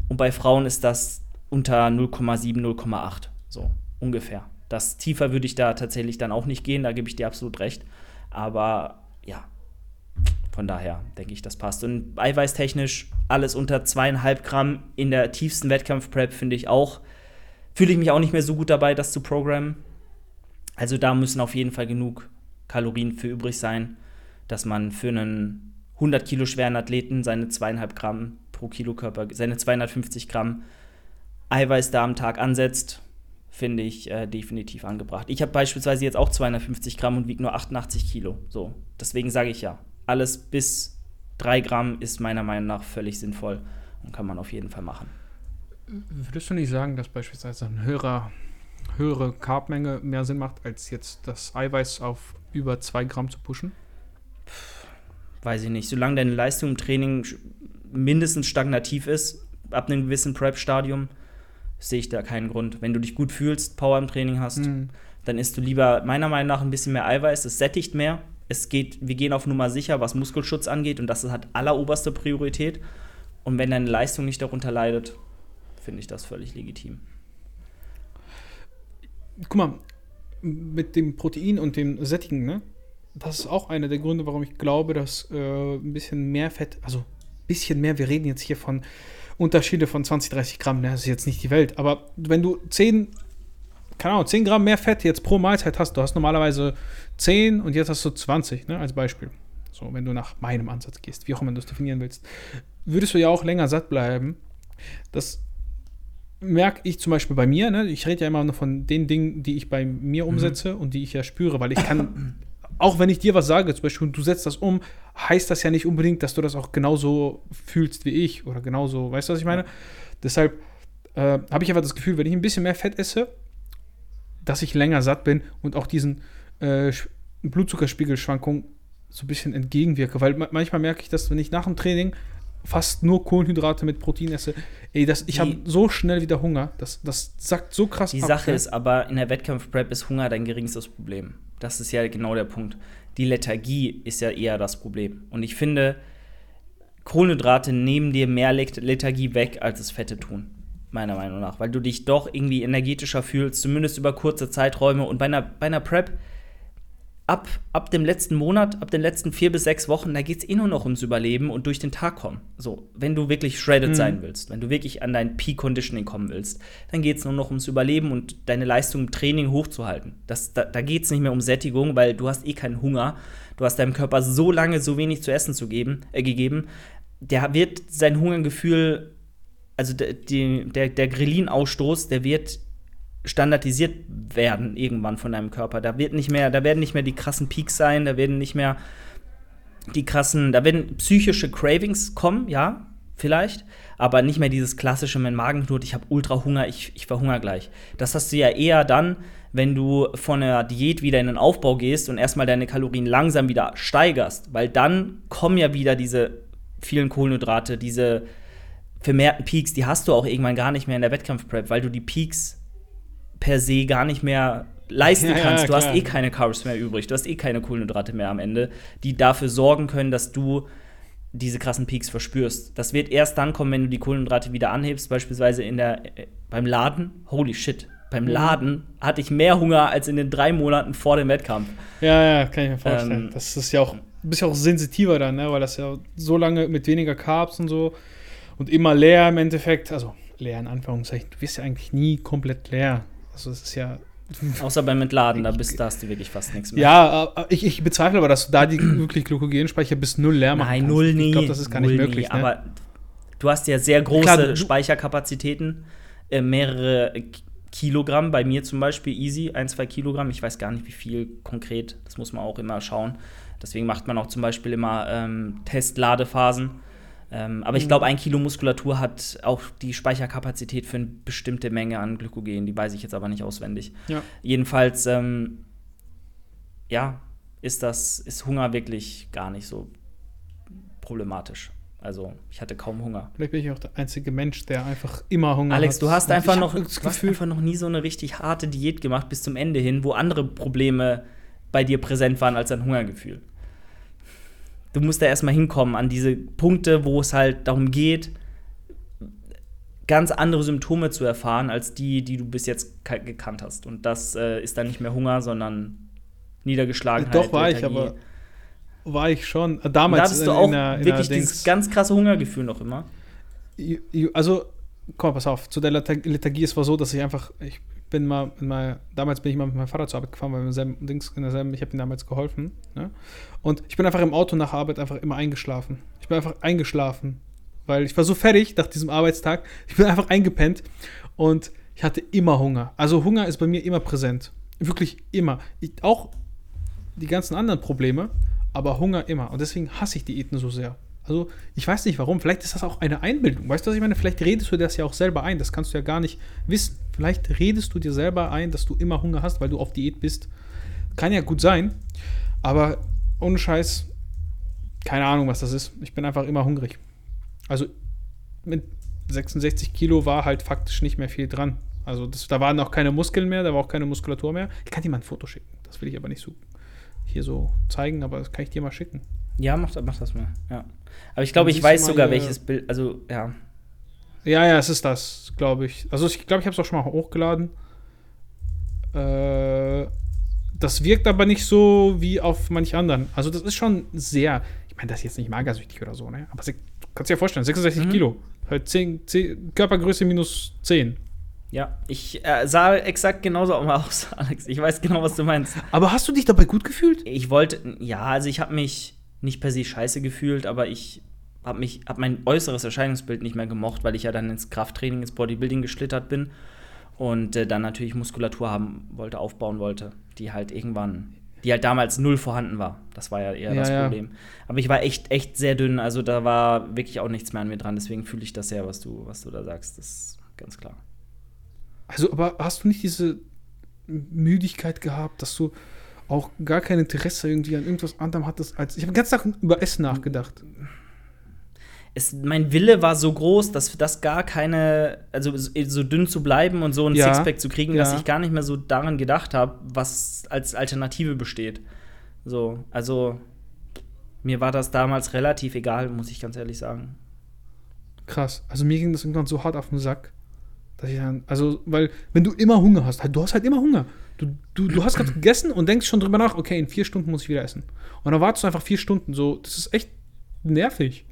Und bei Frauen ist das unter 0,7, 0,8, so ungefähr. Das tiefer würde ich da tatsächlich dann auch nicht gehen, da gebe ich dir absolut recht. Aber ja, von daher denke ich, das passt. Und eiweißtechnisch alles unter zweieinhalb Gramm in der tiefsten Wettkampf-Prep finde ich auch. Fühle ich mich auch nicht mehr so gut dabei, das zu programmen. Also da müssen auf jeden Fall genug Kalorien für übrig sein, dass man für einen 100 Kilo schweren Athleten seine zweieinhalb Gramm pro Kilo Körper, seine 250 Gramm Eiweiß da am Tag ansetzt, finde ich äh, definitiv angebracht. Ich habe beispielsweise jetzt auch 250 Gramm und wiege nur 88 Kilo. So, deswegen sage ich ja, alles bis 3 Gramm ist meiner Meinung nach völlig sinnvoll und kann man auf jeden Fall machen. Würdest du nicht sagen, dass beispielsweise eine höhere, höhere Carbmenge mehr Sinn macht, als jetzt das Eiweiß auf über 2 Gramm zu pushen? Weiß ich nicht. Solange deine Leistung im Training mindestens stagnativ ist, ab einem gewissen Prep-Stadium sehe ich da keinen Grund. Wenn du dich gut fühlst, Power im Training hast, Mhm. dann isst du lieber meiner Meinung nach ein bisschen mehr Eiweiß. Es sättigt mehr. Es geht, wir gehen auf Nummer sicher, was Muskelschutz angeht und das hat alleroberste Priorität. Und wenn deine Leistung nicht darunter leidet, finde ich das völlig legitim. Guck mal, mit dem Protein und dem Sättigen, ne? Das ist auch einer der Gründe, warum ich glaube, dass äh, ein bisschen mehr Fett, also ein bisschen mehr, wir reden jetzt hier von Unterschiede von 20, 30 Gramm, ne? das ist jetzt nicht die Welt, aber wenn du 10, keine Ahnung, 10 Gramm mehr Fett jetzt pro Mahlzeit hast, du hast normalerweise 10 und jetzt hast du 20, ne, als Beispiel. So, wenn du nach meinem Ansatz gehst, wie auch immer du es definieren willst, würdest du ja auch länger satt bleiben. Das merke ich zum Beispiel bei mir, ne? ich rede ja immer nur von den Dingen, die ich bei mir umsetze und die ich ja spüre, weil ich kann, (coughs) auch wenn ich dir was sage, zum Beispiel, und du setzt das um, heißt das ja nicht unbedingt, dass du das auch genauso fühlst wie ich oder genauso, weißt du, was ich meine? Deshalb äh, habe ich einfach das Gefühl, wenn ich ein bisschen mehr Fett esse, dass ich länger satt bin und auch diesen äh, Sch- Blutzuckerspiegelschwankungen so ein bisschen entgegenwirke, weil ma manchmal merke ich, dass wenn ich nach dem Training fast nur Kohlenhydrate mit Protein esse, ey, das, ich habe so schnell wieder Hunger, das, das sackt so krass Die ab, Sache ne? ist aber, in der Wettkampfprep ist Hunger dein geringstes Problem. Das ist ja genau der Punkt. Die Lethargie ist ja eher das Problem. Und ich finde, Kohlenhydrate nehmen dir mehr Let- Lethargie weg, als es Fette tun. Meiner Meinung nach. Weil du dich doch irgendwie energetischer fühlst, zumindest über kurze Zeiträume. Und bei einer, bei einer Prep, ab, ab dem letzten Monat, ab den letzten vier bis sechs Wochen, da geht es eh nur noch ums Überleben und durch den Tag kommen. So, wenn du wirklich shredded Mhm. sein willst, wenn du wirklich an dein Peak Conditioning kommen willst, dann geht es nur noch ums Überleben und deine Leistung im Training hochzuhalten. Das, da da geht es nicht mehr um Sättigung, weil du hast eh keinen Hunger. Du hast deinem Körper so lange so wenig zu essen zu geben, äh, gegeben. Der wird sein Hungergefühl, also der, die, der, der Grelin-Ausstoß, der wird standardisiert werden irgendwann von deinem Körper. Da wird nicht mehr, da werden nicht mehr die krassen Peaks sein, da werden nicht mehr die krassen, da werden psychische Cravings kommen, ja, vielleicht, aber nicht mehr dieses klassische, mein Magen knurrt, ich habe ultra Hunger, ich, ich verhungere gleich. Das hast du ja eher dann, wenn du von der Diät wieder in den Aufbau gehst und erstmal deine Kalorien langsam wieder steigerst, weil dann kommen ja wieder diese vielen Kohlenhydrate, diese vermehrten Peaks, die hast du auch irgendwann gar nicht mehr in der Wettkampfprep, weil du die Peaks per se gar nicht mehr leisten Ja, ja, kannst. du hast eh keine Carbs mehr übrig, du hast eh keine Kohlenhydrate mehr am Ende, die dafür sorgen können, dass du diese krassen Peaks verspürst. Das wird erst dann kommen, wenn du die Kohlenhydrate wieder anhebst, beispielsweise in der, äh, beim Laden. Holy shit. Beim Mhm. Laden hatte ich mehr Hunger als in den drei Monaten vor dem Wettkampf. Ja, ja, kann ich mir vorstellen. Ähm, das ist ja auch, bist ja auch sensitiver dann, ne? weil das ja so lange mit weniger Carbs und so und immer leer im Endeffekt, also leer in Anführungszeichen, du wirst ja eigentlich nie komplett leer. Also es ist ja, (laughs) Außer beim Entladen, da, bist, da hast du wirklich fast nichts mehr. ja, ich, ich bezweifle aber, dass du da die (clears throat) wirklich Glykogenspeicher bis null leer machen Nein, null nie. Ich glaube, das ist gar nicht möglich. Nie, ne? Aber du hast ja sehr große Klar, Speicherkapazitäten, äh, mehrere Kilogramm, bei mir zum Beispiel easy, ein, zwei Kilogramm. Ich weiß gar nicht, wie viel konkret, das muss man auch immer schauen. Deswegen macht man auch zum Beispiel immer ähm, Testladephasen. Ähm, aber ich Mhm. glaube, ein Kilo Muskulatur hat auch die Speicherkapazität für eine bestimmte Menge an Glykogen. Die weiß ich jetzt aber nicht auswendig. ja. Jedenfalls, ähm, ja, ist das, ist Hunger wirklich gar nicht so problematisch. Also, ich hatte kaum Hunger. Vielleicht bin ich auch der einzige Mensch, der einfach immer Hunger Alex, hat. du hast einfach ich noch, das hast Gefühl, einfach noch nie so eine richtig harte Diät gemacht bis zum Ende hin, wo andere Probleme bei dir präsent waren als ein Hungergefühl. Du musst da erstmal hinkommen an diese Punkte, wo es halt darum geht, ganz andere Symptome zu erfahren, als die, die du bis jetzt ka- gekannt hast. Und das äh, ist dann nicht mehr Hunger, sondern Niedergeschlagenheit. Doch, war ich, aber war ich schon. Äh, Und Damals da hattest du auch in der- in wirklich dieses ganz krasse Hungergefühl noch immer. Also, komm, pass auf, zu der Letharg- Lethargie, es war so, dass ich einfach, ich bin mal, mal damals bin ich mal mit meinem Vater zur Arbeit gefahren, weil wir selben Dings, in derselben, ich habe ihm damals geholfen. Ne? Und ich bin einfach im Auto nach Arbeit einfach immer eingeschlafen. Ich bin einfach eingeschlafen, weil ich war so fertig nach diesem Arbeitstag. Ich bin einfach eingepennt und ich hatte immer Hunger. Also Hunger ist bei mir immer präsent. Wirklich immer. Ich, auch die ganzen anderen Probleme, aber Hunger immer. Und deswegen hasse ich Diäten so sehr. Also, ich weiß nicht warum. Vielleicht ist das auch eine Einbildung. Weißt du, was ich meine? Vielleicht redest du das ja auch selber ein. Das kannst du ja gar nicht wissen. Vielleicht redest du dir selber ein, dass du immer Hunger hast, weil du auf Diät bist. Kann ja gut sein. Aber ohne Scheiß, keine Ahnung, was das ist. Ich bin einfach immer hungrig. Also, mit 66 Kilo war halt faktisch nicht mehr viel dran. Also das, da waren noch keine Muskeln mehr, da war auch keine Muskulatur mehr. Ich kann dir mal ein Foto schicken. Das will ich aber nicht so hier so zeigen, aber das kann ich dir mal schicken. Ja, mach, mach das mal. Ja. Aber ich glaube, ich weiß sogar, welches Bild. Also, ja. Ja, ja, es ist das, glaube ich. Also, ich glaube, ich habe es auch schon mal hochgeladen. Äh, das wirkt aber nicht so wie auf manch anderen. Also, das ist schon sehr. Ich meine, das ist jetzt nicht magersüchtig oder so, ne? Aber du kannst dir ja vorstellen, 66 mhm. Kilo. Halt 10, 10, Körpergröße minus 10. Ja, ich äh, sah exakt genauso aus, (laughs) Alex. Ich weiß genau, was du meinst. Aber hast du dich dabei gut gefühlt? Ich wollte, ja, also ich habe mich nicht per se scheiße gefühlt, aber ich habe mich, habe mein äußeres Erscheinungsbild nicht mehr gemocht, weil ich ja dann ins Krafttraining, ins Bodybuilding geschlittert bin und äh, dann natürlich Muskulatur haben wollte, aufbauen wollte, die halt irgendwann, die halt damals null vorhanden war. Das war ja eher ja, das ja. Problem. Aber ich war echt, echt sehr dünn, also da war wirklich auch nichts mehr an mir dran. Deswegen fühle ich das sehr, was du, was du da sagst. Das ist ganz klar. Also, aber hast du nicht diese Müdigkeit gehabt, dass du auch gar kein Interesse irgendwie an irgendwas anderem hattest als. Ich habe den ganzen Tag über Essen nachgedacht. Es, mein Wille war so groß, dass das gar keine, also so dünn zu bleiben und so ein ja, Sixpack zu kriegen, ja. dass ich gar nicht mehr so daran gedacht habe, was als Alternative besteht. So, also mir war das damals relativ egal, muss ich ganz ehrlich sagen. Krass. Also mir ging das irgendwann so hart auf den Sack, dass ich dann, also, weil, wenn du immer Hunger hast, du hast halt immer Hunger. Du, du, du hast gerade gegessen und denkst schon drüber nach, okay, in vier Stunden muss ich wieder essen. Und dann wartest du einfach vier Stunden. So, das ist echt nervig.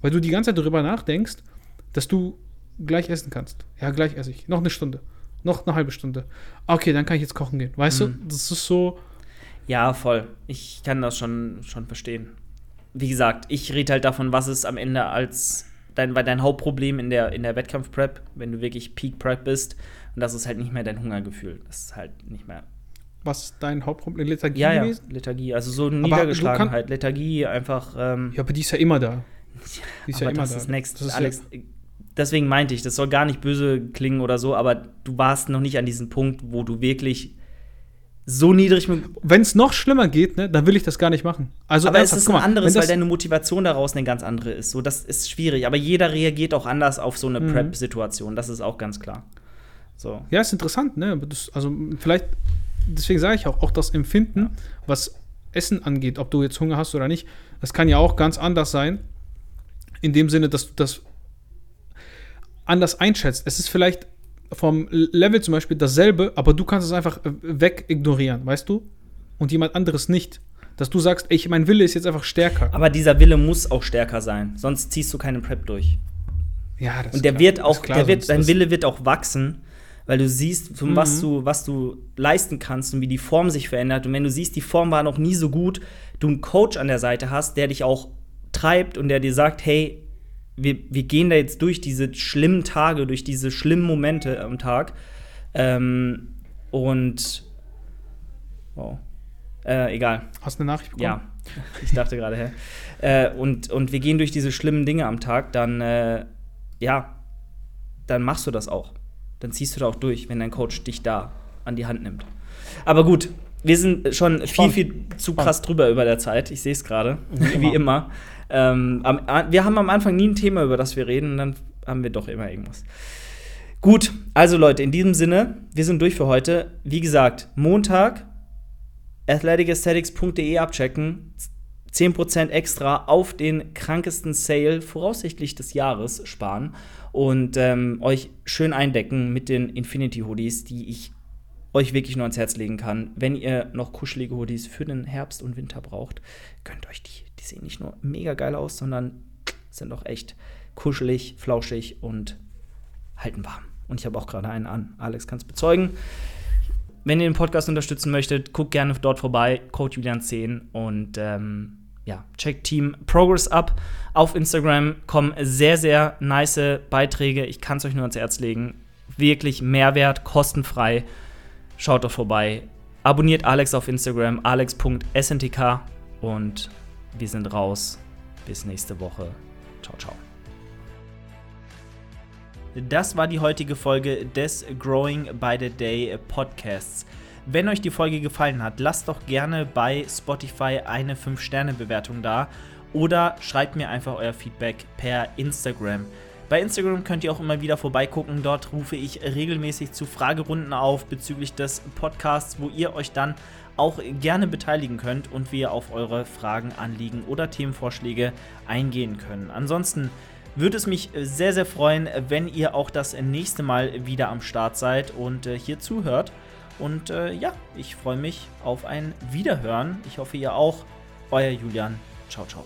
Weil du die ganze Zeit darüber nachdenkst, dass du gleich essen kannst. Ja, gleich esse ich. Noch eine Stunde. Noch eine halbe Stunde. Okay, dann kann ich jetzt kochen gehen. Weißt mhm. du, das ist so. Ja, voll. Ich kann das schon, schon verstehen. Wie gesagt, ich rede halt davon, was es am Ende als dein, dein Hauptproblem in der, in der Wettkampf-Prep, wenn du wirklich Peak-Prep bist, und das ist halt nicht mehr dein Hungergefühl. Das ist halt nicht mehr. Was dein Hauptproblem? Lethargie ja, ja, Lethargie. Also so Niedergeschlagenheit, Lethargie einfach. Ähm, ja, aber die ist ja immer da. Die ist ja immer das da. Ist next. Das ist Alex, ja deswegen meinte ich, das soll gar nicht böse klingen oder so, aber du warst noch nicht an diesem Punkt, wo du wirklich so niedrig. Wenn es noch schlimmer geht, ne, dann will ich das gar nicht machen. Also aber ernsthaft, es ist ein anderes, weil deine Motivation daraus eine ganz andere ist. So, das ist schwierig. Aber jeder reagiert auch anders auf so eine mhm. Prep-Situation. Das ist auch ganz klar. So. Ja, ist interessant, ne? Das, also vielleicht, deswegen sage ich auch, auch das Empfinden, was Essen angeht, ob du jetzt Hunger hast oder nicht, das kann ja auch ganz anders sein. In dem Sinne, dass du das anders einschätzt. Es ist vielleicht vom Level zum Beispiel dasselbe, aber du kannst es einfach weg ignorieren, weißt du? Und jemand anderes nicht. Dass du sagst, ey, mein Wille ist jetzt einfach stärker. Aber dieser Wille muss auch stärker sein, sonst ziehst du keinen Prep durch. Ja, das Und der klar. wird auch, klar, der wird, dein Wille wird auch wachsen, weil du siehst, mhm. was, du, was du leisten kannst und wie die Form sich verändert. Und wenn du siehst, die Form war noch nie so gut, du einen Coach an der Seite hast, der dich auch treibt und der dir sagt, hey, wir, wir gehen da jetzt durch diese schlimmen Tage, durch diese schlimmen Momente am Tag. Ähm, und wow. Äh, egal. Hast du eine Nachricht bekommen? Ja, ich dachte gerade, hä? Äh, und, und wir gehen durch diese schlimmen Dinge am Tag, dann, äh, ja, dann machst du das auch. Dann ziehst du da auch durch, wenn dein Coach dich da an die Hand nimmt. Aber gut, wir sind schon Spannend. viel, viel zu krass drüber über der Zeit. Ich sehe es gerade, wie immer. Ähm, am, wir haben am Anfang nie ein Thema, über das wir reden, und dann haben wir doch immer irgendwas. Gut, also Leute, in diesem Sinne, wir sind durch für heute. Wie gesagt, Montag athleticesthetics.de abchecken. 10% extra auf den krankesten Sale voraussichtlich des Jahres sparen und ähm, euch schön eindecken mit den Infinity Hoodies, die ich euch wirklich nur ans Herz legen kann. Wenn ihr noch kuschelige Hoodies für den Herbst und Winter braucht, könnt euch die die sehen nicht nur mega geil aus, sondern sind auch echt kuschelig, flauschig und halten warm. Und ich habe auch gerade einen an. Alex kann es bezeugen. Wenn ihr den Podcast unterstützen möchtet, guckt gerne dort vorbei, Code Julian10 und ähm, ja, checkt Team Progress ab. Auf Instagram kommen sehr, sehr nice Beiträge. Ich kann es euch nur ans Herz legen. Wirklich Mehrwert, kostenfrei. Schaut doch vorbei. Abonniert Alex auf Instagram, alex.sntk und wir sind raus. Bis nächste Woche. Ciao, ciao. Das war die heutige Folge des Growing by the Day Podcasts. Wenn euch die Folge gefallen hat, lasst doch gerne bei Spotify eine 5-Sterne-Bewertung da oder schreibt mir einfach euer Feedback per Instagram. Bei Instagram könnt ihr auch immer wieder vorbeigucken. Dort rufe ich regelmäßig zu Fragerunden auf bezüglich des Podcasts, wo ihr euch dann auch gerne beteiligen könnt und wir auf eure Fragen, Anliegen oder Themenvorschläge eingehen können. Ansonsten würde es mich sehr, sehr freuen, wenn ihr auch das nächste Mal wieder am Start seid und äh, hier zuhört. Und äh, ja, ich freue mich auf ein Wiederhören. Ich hoffe, ihr auch. Euer Julian. Ciao, ciao.